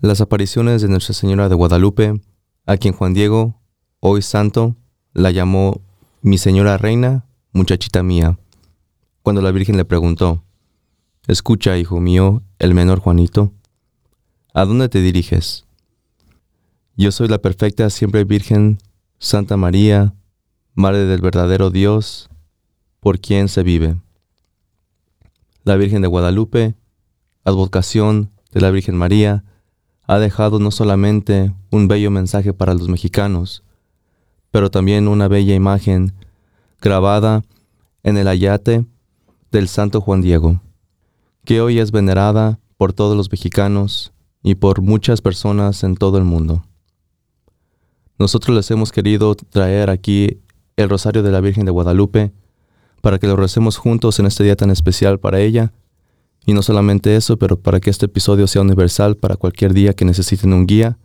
Las apariciones de Nuestra Señora de Guadalupe, a quien Juan Diego, hoy santo, la llamó mi señora reina, muchachita mía, cuando la Virgen le preguntó, Escucha, hijo mío, el menor Juanito, ¿a dónde te diriges? Yo soy la perfecta siempre Virgen, Santa María, Madre del verdadero Dios, por quien se vive. La Virgen de Guadalupe, advocación de la Virgen María, ha dejado no solamente un bello mensaje para los mexicanos, pero también una bella imagen grabada en el ayate del Santo Juan Diego, que hoy es venerada por todos los mexicanos y por muchas personas en todo el mundo. Nosotros les hemos querido traer aquí el Rosario de la Virgen de Guadalupe para que lo recemos juntos en este día tan especial para ella y no solamente eso, pero para que este episodio sea universal para cualquier día que necesiten un guía,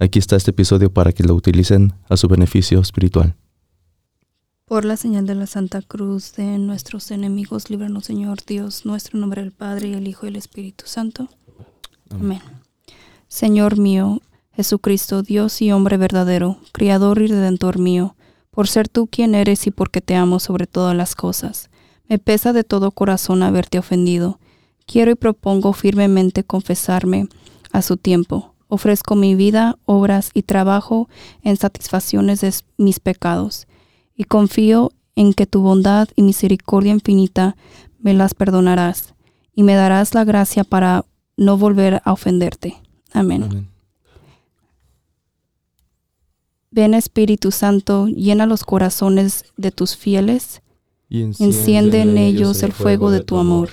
aquí está este episodio para que lo utilicen a su beneficio espiritual. Por la señal de la Santa Cruz de nuestros enemigos, líbranos Señor Dios, nuestro nombre el Padre y el Hijo y el Espíritu Santo. Amén. Señor mío, Jesucristo, Dios y hombre verdadero, Criador y Redentor mío, por ser tú quien eres y porque te amo sobre todas las cosas. Me pesa de todo corazón haberte ofendido Quiero y propongo firmemente confesarme a su tiempo. Ofrezco mi vida, obras y trabajo en satisfacciones de mis pecados, y confío en que tu bondad y misericordia infinita me las perdonarás, y me darás la gracia para no volver a ofenderte. Amén. Ven Espíritu Santo, llena los corazones de tus fieles, y enciende, en ellos el fuego de tu amor.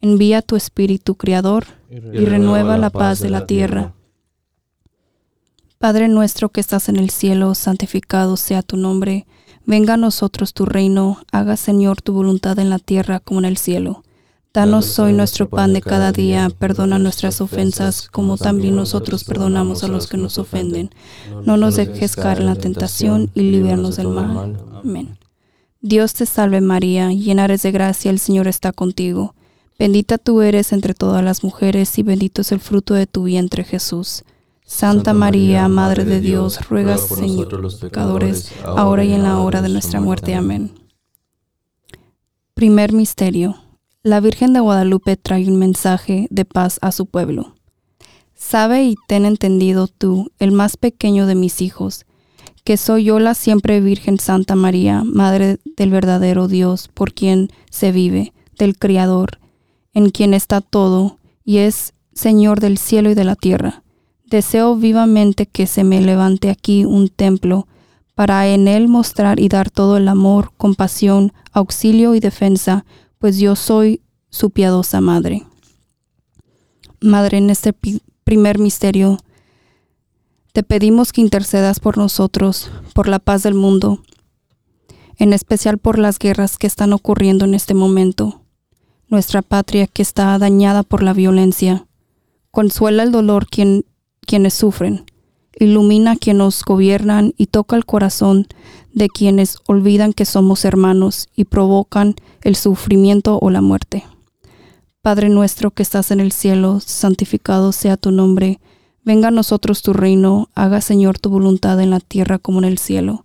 Envía tu Espíritu Creador y renueva la paz de la tierra. Padre nuestro que estás en el cielo, santificado sea tu nombre. Venga a nosotros tu reino, haga Señor tu voluntad en la tierra como en el cielo. Danos hoy nuestro pan de cada día, perdona nuestras ofensas como también nosotros perdonamos a los que nos ofenden. No nos dejes caer en la tentación y líbranos del mal. Amén. Dios te salve María, llena eres de gracia, el Señor está contigo. Bendita tú eres entre todas las mujeres y bendito es el fruto de tu vientre Jesús. Santa María, Madre de Dios, ruega Señor los pecadores, ahora y en la hora de nuestra muerte. Amén. Primer Misterio. La Virgen de Guadalupe trae un mensaje de paz a su pueblo. Sabe y ten entendido tú, el más pequeño de mis hijos, que soy yo la siempre Virgen Santa María, Madre del verdadero Dios, por quien se vive, del Criador, en quien está todo, y es Señor del cielo y de la tierra. Deseo vivamente que se me levante aquí un templo, para en él mostrar y dar todo el amor, compasión, auxilio y defensa, pues yo soy su piadosa madre. Madre, en este primer misterio, te pedimos que intercedas por nosotros, por la paz del mundo, en especial por las guerras que están ocurriendo en este momento nuestra patria que está dañada por la violencia. Consuela el dolor quien, quienes sufren, ilumina a quienes nos gobiernan y toca el corazón de quienes olvidan que somos hermanos y provocan el sufrimiento o la muerte. Padre nuestro que estás en el cielo, santificado sea tu nombre, venga a nosotros tu reino, haga Señor tu voluntad en la tierra como en el cielo.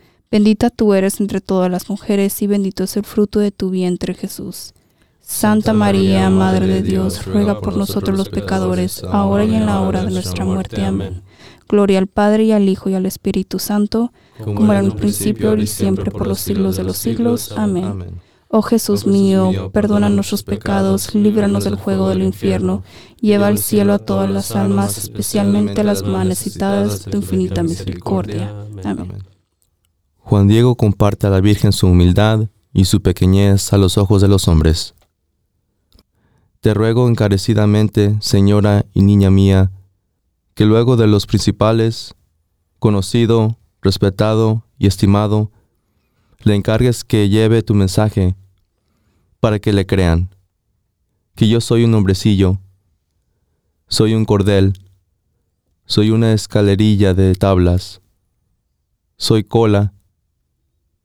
Bendita tú eres entre todas las mujeres y bendito es el fruto de tu vientre Jesús. Santa María, Madre de Dios, ruega por nosotros los pecadores, ahora y en la hora de nuestra muerte. Amén. Gloria al Padre y al Hijo y al Espíritu Santo, como era en el principio, ahora y siempre, por los siglos de los siglos. Amén. Oh Jesús mío, perdona nuestros pecados, líbranos del fuego del infierno, lleva al cielo a todas las almas, especialmente a las más necesitadas de tu infinita misericordia. Amén. Juan Diego comparte a la Virgen su humildad y su pequeñez a los ojos de los hombres. Te ruego encarecidamente, Señora y niña mía, que luego de los principales, conocido, respetado y estimado, le encargues que lleve tu mensaje para que le crean, que yo soy un hombrecillo, soy un cordel, soy una escalerilla de tablas, soy cola,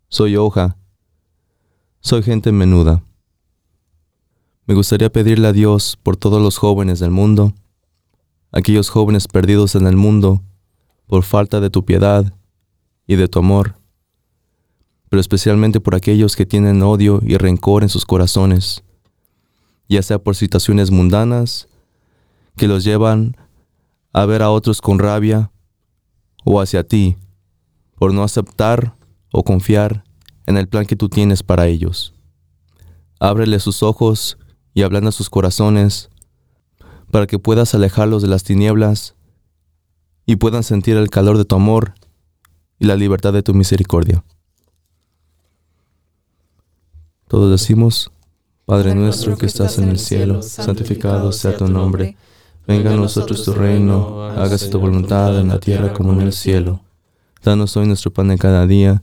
soy hoja, soy gente menuda. Me gustaría pedirle a Dios por todos los jóvenes del mundo, aquellos jóvenes perdidos en el mundo por falta de tu piedad y de tu amor, pero especialmente por aquellos que tienen odio y rencor en sus corazones, ya sea por situaciones mundanas que los llevan a ver a otros con rabia o hacia ti, por no aceptar o confiar en el plan que tú tienes para ellos. Ábrele sus ojos y a sus corazones, para que puedas alejarlos de las tinieblas y puedan sentir el calor de tu amor y la libertad de tu misericordia. Todos decimos, Padre nuestro que estás en el cielo, santificado sea tu nombre, venga a nosotros tu reino, hágase tu voluntad en la tierra como en el cielo. Danos hoy nuestro pan de cada día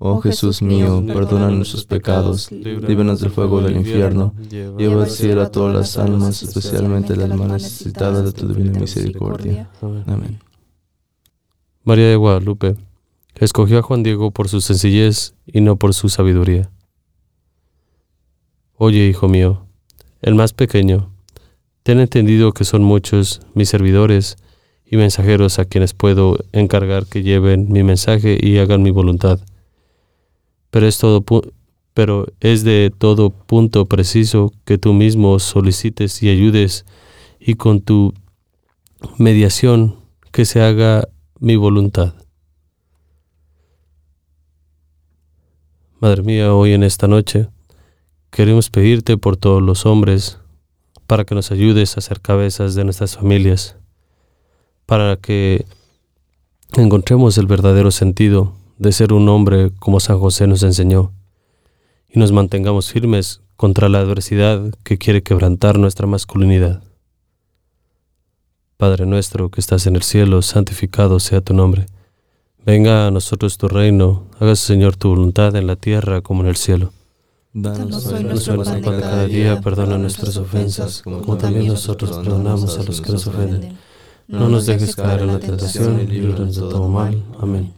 Oh Jesús mío, perdona nuestros pecados, líbranos del fuego del infierno, lleva al cielo a todas las almas, especialmente las más necesitadas de tu divina misericordia. Amén. María de Guadalupe escogió a Juan Diego por su sencillez y no por su sabiduría. Oye, hijo mío, el más pequeño, ten entendido que son muchos mis servidores y mensajeros a quienes puedo encargar que lleven mi mensaje y hagan mi voluntad pero es, todo, pero es de todo punto preciso que tú mismo solicites y ayudes y con tu mediación que se haga mi voluntad. Madre mía, hoy en esta noche queremos pedirte por todos los hombres para que nos ayudes a ser cabezas de nuestras familias, para que encontremos el verdadero sentido de ser un hombre como San José nos enseñó, y nos mantengamos firmes contra la adversidad que quiere quebrantar nuestra masculinidad. Padre nuestro que estás en el cielo, santificado sea tu nombre. Venga a nosotros tu reino, hágase Señor tu voluntad en la tierra como en el cielo. Danos hoy nuestro pan de cada día, perdona nuestras ofensas, como también nosotros perdonamos a los que nos ofenden. No nos dejes caer en la tentación y líbranos de todo mal. Amén.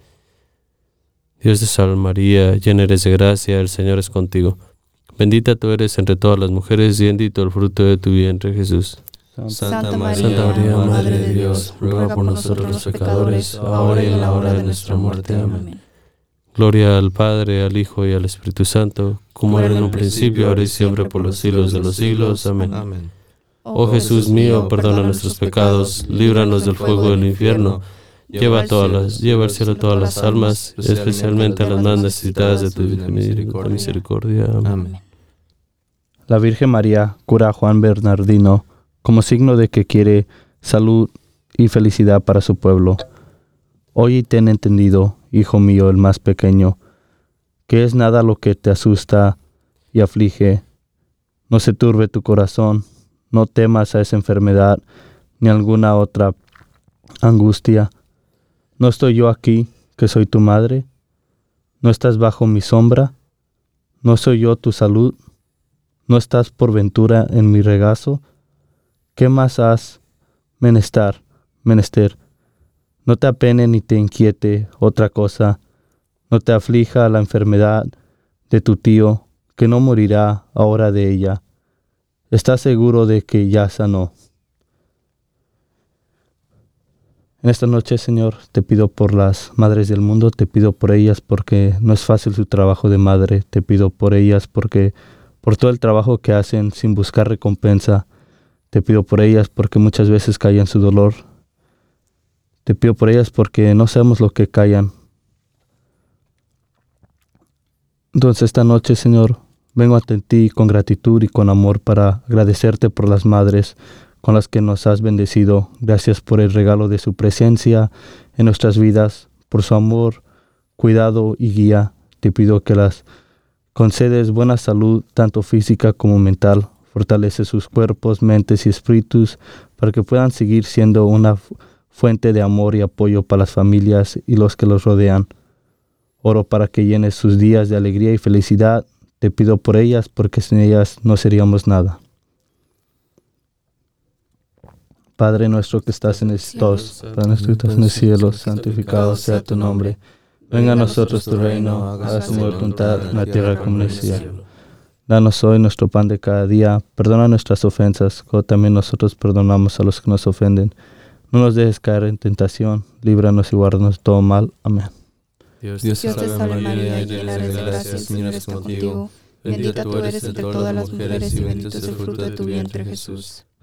Dios te salve María, llena eres de gracia, el Señor es contigo. Bendita tú eres entre todas las mujeres y bendito el fruto de tu vientre Jesús. Santa María, Madre de Dios, ruega por nosotros los pecadores, ahora y en la hora de nuestra muerte. Amén. Gloria al Padre, al Hijo y al Espíritu Santo, como era en un principio, ahora y siempre, por los siglos de los siglos. Amén. Oh Jesús mío, perdona nuestros pecados, líbranos del fuego del infierno, lleva, todas las, lleva al cielo todas las almas, especialmente a las más necesitadas de tu misericordia. Amén. La Virgen María cura a Juan Bernardino como signo de que quiere salud y felicidad para su pueblo. Oye y ten entendido, hijo mío, el más pequeño, que es nada lo que te asusta y aflige. No se turbe tu corazón, no temas a esa enfermedad ni alguna otra angustia. ¿No estoy yo aquí, que soy tu madre? ¿No estás bajo mi sombra? ¿No soy yo tu salud? ¿No estás por ventura en mi regazo? ¿Qué más has menester? menester? No te apene ni te inquiete otra cosa, no te aflija la enfermedad de tu tío, que no morirá ahora de ella. Estás seguro de que ya sanó. En esta noche, Señor, te pido por las madres del mundo, te pido por ellas porque no es fácil su trabajo de madre, te pido por ellas porque por todo el trabajo que hacen sin buscar recompensa, te pido por ellas porque muchas veces callan su dolor, te pido por ellas porque no sabemos lo que callan. Entonces esta noche, Señor, vengo ante ti con gratitud y con amor para agradecerte por las madres con las que nos has bendecido. Gracias por el regalo de su presencia en nuestras vidas, por su amor, cuidado y guía. Te pido que las concedes buena salud, tanto física como mental. Fortalece sus cuerpos, mentes y espíritus para que puedan seguir siendo una fuente de amor y apoyo para las familias y los que los rodean. Oro para que llenes sus días de alegría y felicidad. Te pido por ellas porque sin ellas no seríamos nada. Padre nuestro que estás en Padre nuestro que estás en el cielo, santificado sea tu nombre. Venga a nosotros tu reino, haga tu voluntad en la tierra como en el cielo. Danos hoy nuestro pan de cada día, perdona nuestras ofensas, como también nosotros perdonamos a los que nos ofenden no nos dejes caer en tentación, líbranos y guárdanos de todo mal. Amén. Dios, te salve María, llena de gracia, el Señor es contigo. Bendita tú eres entre todas las mujeres y bendito es el fruto de tu vientre Jesús.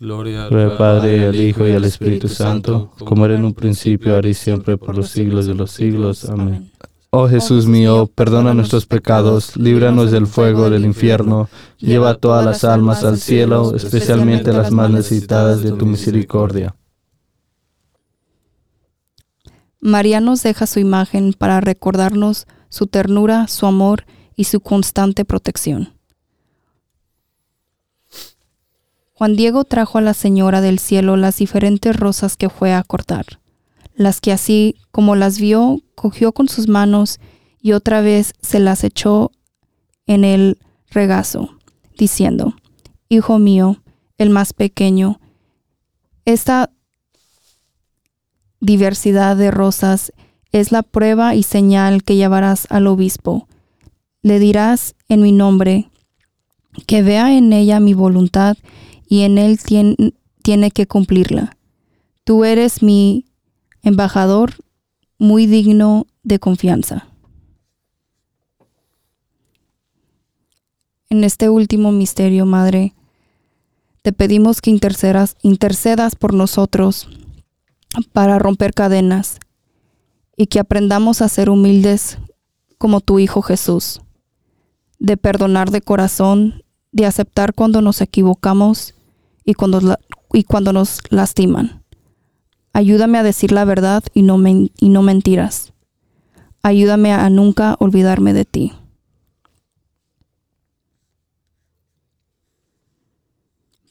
Gloria al Padre, al Hijo y al Espíritu Santo, como era en un principio, ahora y siempre, por los siglos de los siglos. Amén. Oh Jesús mío, perdona nuestros pecados, líbranos del fuego del infierno, lleva a todas las almas al cielo, especialmente las más necesitadas de tu misericordia. María nos deja su imagen para recordarnos su ternura, su amor y su constante protección. Juan Diego trajo a la Señora del Cielo las diferentes rosas que fue a cortar, las que así como las vio, cogió con sus manos y otra vez se las echó en el regazo, diciendo, Hijo mío, el más pequeño, esta diversidad de rosas es la prueba y señal que llevarás al obispo. Le dirás en mi nombre que vea en ella mi voluntad y en él tien- tiene que cumplirla. Tú eres mi embajador muy digno de confianza. En este último misterio, Madre, te pedimos que intercedas, intercedas por nosotros para romper cadenas y que aprendamos a ser humildes como tu Hijo Jesús, de perdonar de corazón, de aceptar cuando nos equivocamos y cuando, la- y cuando nos lastiman. Ayúdame a decir la verdad y no, men- y no mentiras. Ayúdame a nunca olvidarme de ti.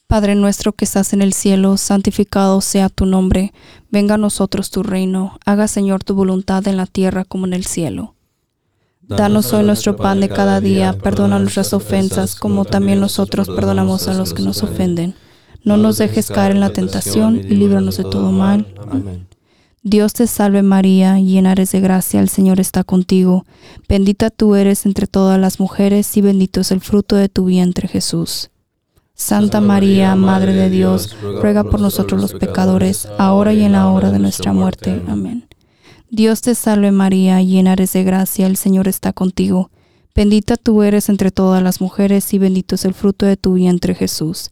Padre nuestro que estás en el cielo, santificado sea tu nombre. Venga a nosotros tu reino. Haga, Señor, tu voluntad en la tierra como en el cielo. Danos hoy nuestro pan de cada día. Perdona nuestras ofensas, como también nosotros perdonamos a los que nos ofenden. No nos dejes caer en la tentación y líbranos de todo mal. Amén. Dios te salve María, llena eres de gracia, el Señor está contigo. Bendita tú eres entre todas las mujeres y bendito es el fruto de tu vientre Jesús. Santa María, Madre de Dios, ruega por nosotros los pecadores, ahora y en la hora de nuestra muerte. Amén. Dios te salve María, llena eres de gracia, el Señor está contigo. Bendita tú eres entre todas las mujeres y bendito es el fruto de tu vientre Jesús.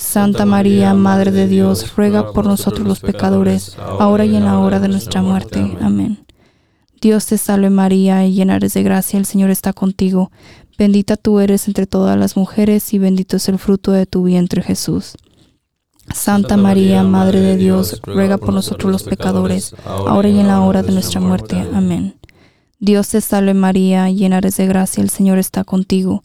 Santa María, Madre de Dios, ruega por nosotros los pecadores, ahora y en la hora de nuestra muerte. Amén. Dios te salve María, llena eres de gracia, el Señor está contigo. Bendita tú eres entre todas las mujeres y bendito es el fruto de tu vientre Jesús. Santa María, Madre de Dios, ruega por nosotros los pecadores, ahora y en la hora de nuestra muerte. Amén. Dios te salve María, llena eres de gracia, el Señor está contigo.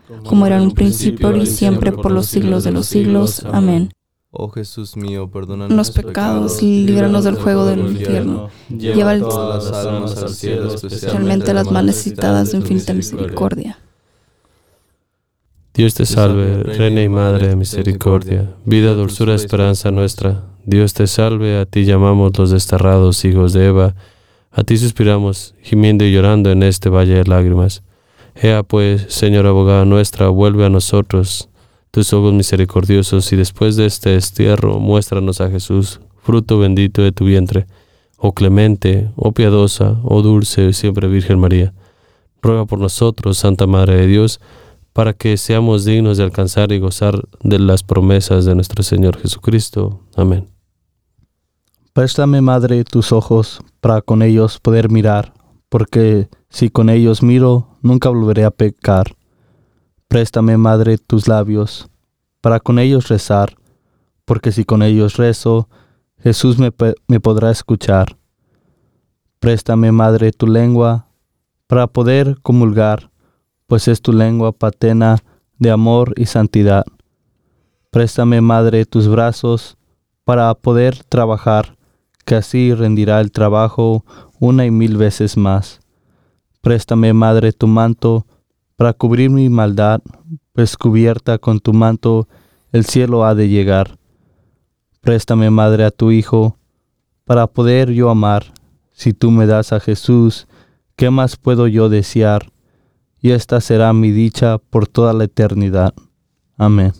como era en un principio y siempre por los siglos de los siglos. Amén. Oh Jesús mío, perdona los pecados, líbranos del fuego del infierno. Lleva todas las almas al cielo, especialmente las más necesitadas de infinita misericordia. Dios te salve, Reina y Madre de Misericordia, vida, dulzura, esperanza nuestra. Dios te salve, a ti llamamos los desterrados hijos de Eva, a ti suspiramos, gimiendo y llorando en este valle de lágrimas. Ea pues, Señor abogada nuestra, vuelve a nosotros tus ojos misericordiosos y después de este destierro muéstranos a Jesús, fruto bendito de tu vientre. Oh clemente, oh piadosa, oh dulce, siempre Virgen María. Ruega por nosotros, Santa Madre de Dios, para que seamos dignos de alcanzar y gozar de las promesas de nuestro Señor Jesucristo. Amén. Préstame, Madre, tus ojos, para con ellos poder mirar, porque si con ellos miro, nunca volveré a pecar. Préstame, Madre, tus labios, para con ellos rezar, porque si con ellos rezo, Jesús me, me podrá escuchar. Préstame, Madre, tu lengua, para poder comulgar, pues es tu lengua patena de amor y santidad. Préstame, Madre, tus brazos para poder trabajar, que así rendirá el trabajo una y mil veces más. Préstame, Madre, tu manto para cubrir mi maldad, pues cubierta con tu manto el cielo ha de llegar. Préstame, Madre, a tu Hijo, para poder yo amar. Si tú me das a Jesús, ¿qué más puedo yo desear? y esta será mi dicha por toda la eternidad. Amén.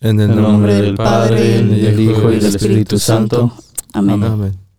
En el nombre del Padre, y del Hijo y del Espíritu Santo. Amén. Amén.